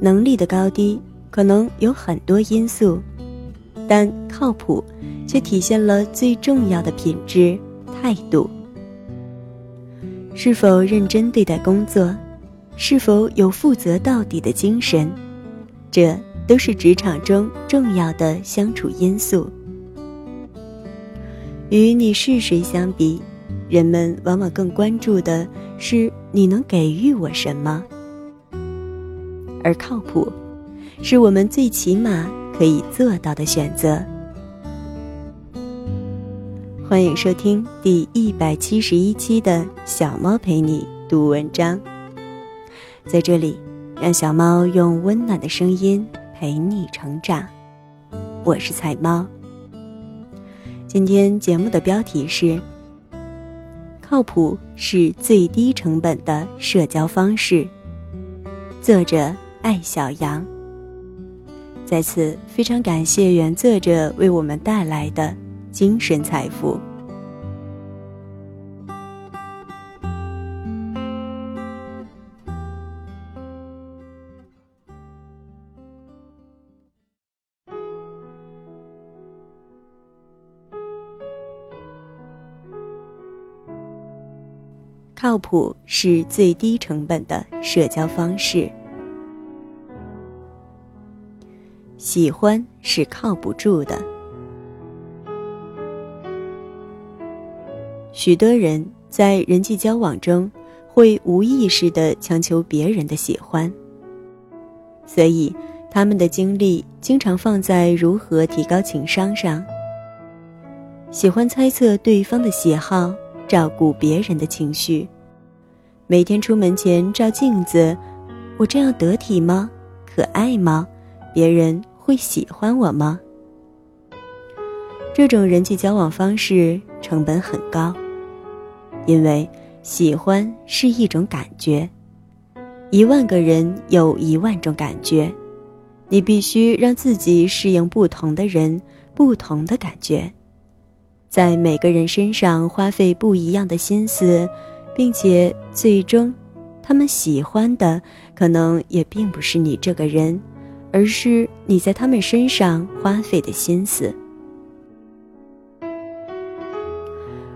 能力的高低可能有很多因素，但靠谱却体现了最重要的品质——态度。是否认真对待工作，是否有负责到底的精神，这都是职场中重要的相处因素。与你是谁相比，人们往往更关注的是你能给予我什么，而靠谱，是我们最起码可以做到的选择。欢迎收听第一百七十一期的小猫陪你读文章，在这里，让小猫用温暖的声音陪你成长。我是彩猫。今天节目的标题是：靠谱是最低成本的社交方式。作者艾小羊。在此非常感谢原作者为我们带来的精神财富。靠谱是最低成本的社交方式。喜欢是靠不住的。许多人在人际交往中会无意识的强求别人的喜欢，所以他们的精力经常放在如何提高情商上。喜欢猜测对方的喜好。照顾别人的情绪，每天出门前照镜子，我这样得体吗？可爱吗？别人会喜欢我吗？这种人际交往方式成本很高，因为喜欢是一种感觉，一万个人有一万种感觉，你必须让自己适应不同的人不同的感觉。在每个人身上花费不一样的心思，并且最终，他们喜欢的可能也并不是你这个人，而是你在他们身上花费的心思。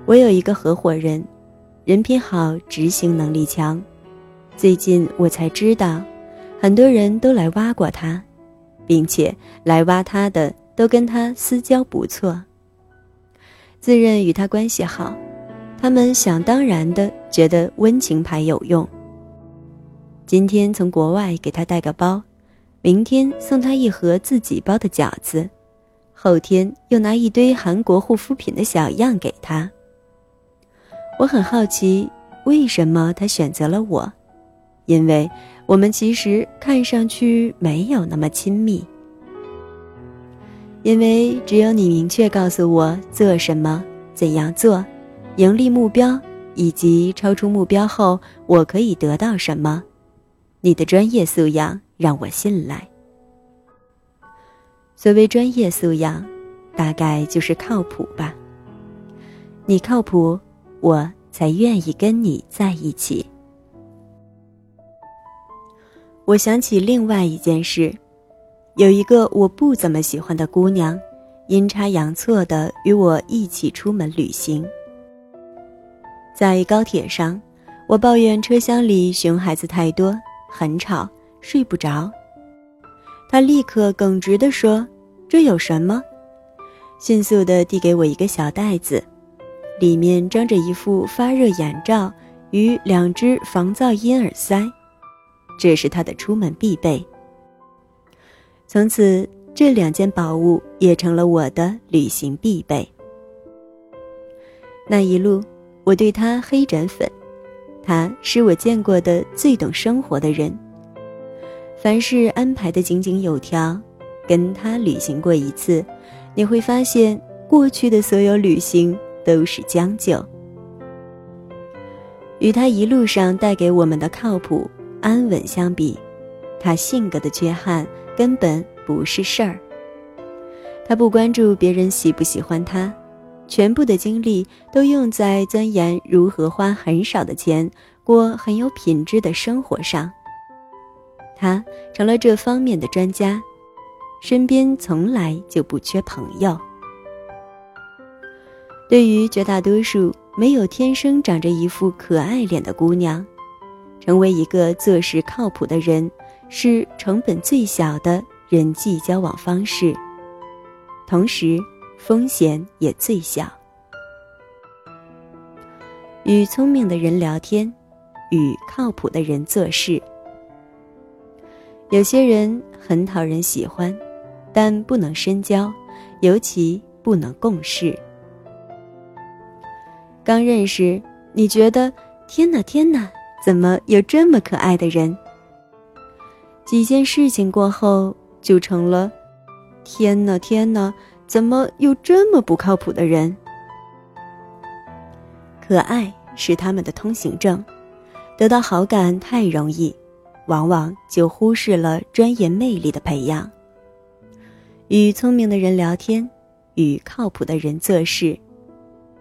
我有一个合伙人，人品好，执行能力强。最近我才知道，很多人都来挖过他，并且来挖他的都跟他私交不错。自认与他关系好，他们想当然的觉得温情牌有用。今天从国外给他带个包，明天送他一盒自己包的饺子，后天又拿一堆韩国护肤品的小样给他。我很好奇，为什么他选择了我？因为我们其实看上去没有那么亲密。因为只有你明确告诉我做什么、怎样做、盈利目标以及超出目标后我可以得到什么，你的专业素养让我信赖。所谓专业素养，大概就是靠谱吧。你靠谱，我才愿意跟你在一起。我想起另外一件事。有一个我不怎么喜欢的姑娘，阴差阳错的与我一起出门旅行。在高铁上，我抱怨车厢里熊孩子太多，很吵，睡不着。他立刻耿直地说：“这有什么？”迅速地递给我一个小袋子，里面装着一副发热眼罩与两只防噪音耳塞，这是他的出门必备。从此，这两件宝物也成了我的旅行必备。那一路，我对他黑转粉，他是我见过的最懂生活的人，凡事安排的井井有条。跟他旅行过一次，你会发现过去的所有旅行都是将就。与他一路上带给我们的靠谱、安稳相比，他性格的缺憾。根本不是事儿。他不关注别人喜不喜欢他，全部的精力都用在钻研如何花很少的钱过很有品质的生活上。他成了这方面的专家，身边从来就不缺朋友。对于绝大多数没有天生长着一副可爱脸的姑娘，成为一个做事靠谱的人是成本最小的人际交往方式，同时风险也最小。与聪明的人聊天，与靠谱的人做事。有些人很讨人喜欢，但不能深交，尤其不能共事。刚认识，你觉得天哪天哪，怎么有这么可爱的人？几件事情过后，就成了天哪天哪，怎么有这么不靠谱的人？可爱是他们的通行证，得到好感太容易，往往就忽视了专业魅力的培养。与聪明的人聊天，与靠谱的人做事。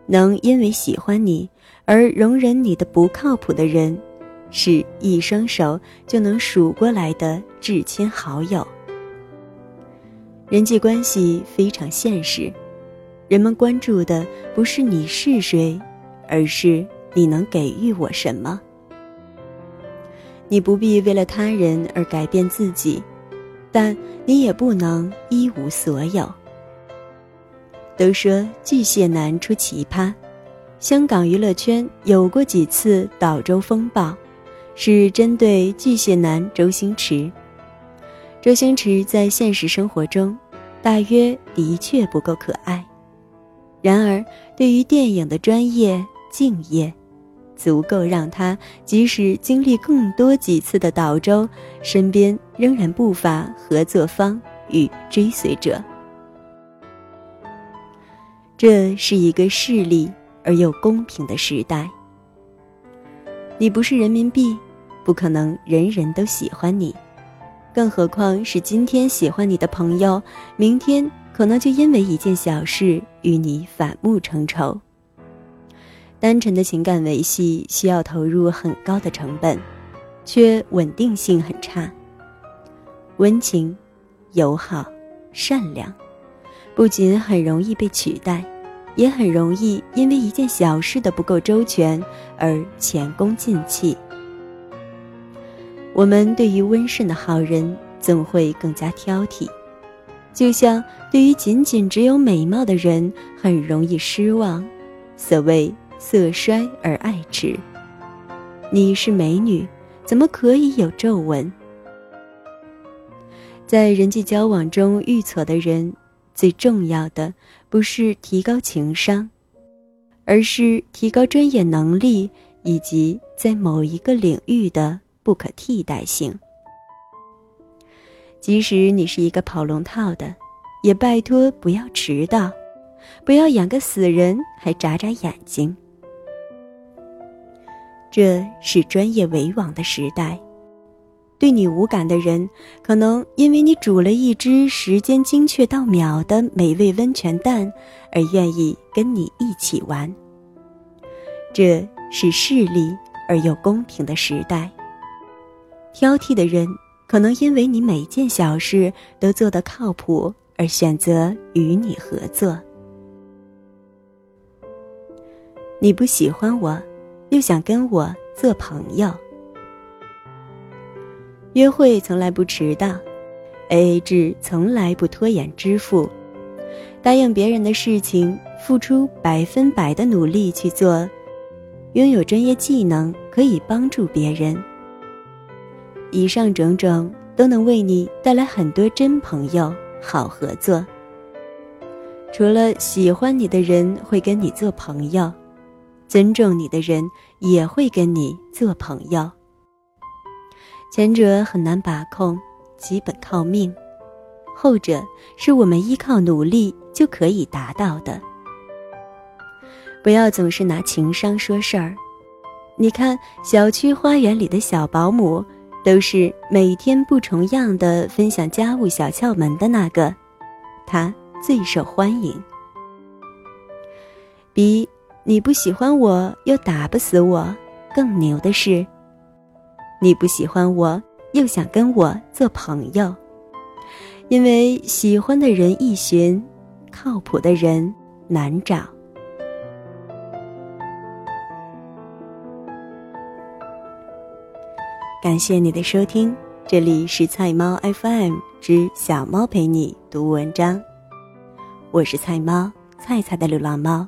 能因为喜欢你而容忍你的不靠谱的人，是一双手就能数过来的至亲好友。人际关系非常现实，人们关注的不是你是谁，而是你能给予我什么。你不必为了他人而改变自己，但你也不能一无所有。都说巨蟹男出奇葩，香港娱乐圈有过几次岛周风暴，是针对巨蟹男周星驰。周星驰在现实生活中，大约的确不够可爱，然而对于电影的专业敬业，足够让他即使经历更多几次的倒周，身边仍然不乏合作方与追随者。这是一个势利而又公平的时代。你不是人民币，不可能人人都喜欢你，更何况是今天喜欢你的朋友，明天可能就因为一件小事与你反目成仇。单纯的情感维系需要投入很高的成本，却稳定性很差。温情、友好、善良，不仅很容易被取代。也很容易因为一件小事的不够周全而前功尽弃。我们对于温顺的好人总会更加挑剔，就像对于仅仅只有美貌的人很容易失望。所谓色衰而爱弛，你是美女，怎么可以有皱纹？在人际交往中遇挫的人。最重要的不是提高情商，而是提高专业能力以及在某一个领域的不可替代性。即使你是一个跑龙套的，也拜托不要迟到，不要养个死人还眨眨眼睛。这是专业为王的时代。对你无感的人，可能因为你煮了一只时间精确到秒的美味温泉蛋，而愿意跟你一起玩。这是势利而又公平的时代。挑剔的人，可能因为你每件小事都做得靠谱，而选择与你合作。你不喜欢我，又想跟我做朋友。约会从来不迟到，A A 制从来不拖延支付，答应别人的事情付出百分百的努力去做，拥有专业技能可以帮助别人。以上种种都能为你带来很多真朋友、好合作。除了喜欢你的人会跟你做朋友，尊重你的人也会跟你做朋友。前者很难把控，基本靠命；后者是我们依靠努力就可以达到的。不要总是拿情商说事儿。你看，小区花园里的小保姆，都是每天不重样的分享家务小窍门的那个，她最受欢迎。比你不喜欢我又打不死我更牛的是。你不喜欢我，又想跟我做朋友，因为喜欢的人易寻，靠谱的人难找。感谢你的收听，这里是菜猫 FM 之小猫陪你读文章，我是菜猫菜菜的流浪猫。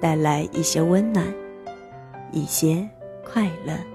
带来一些温暖，一些快乐。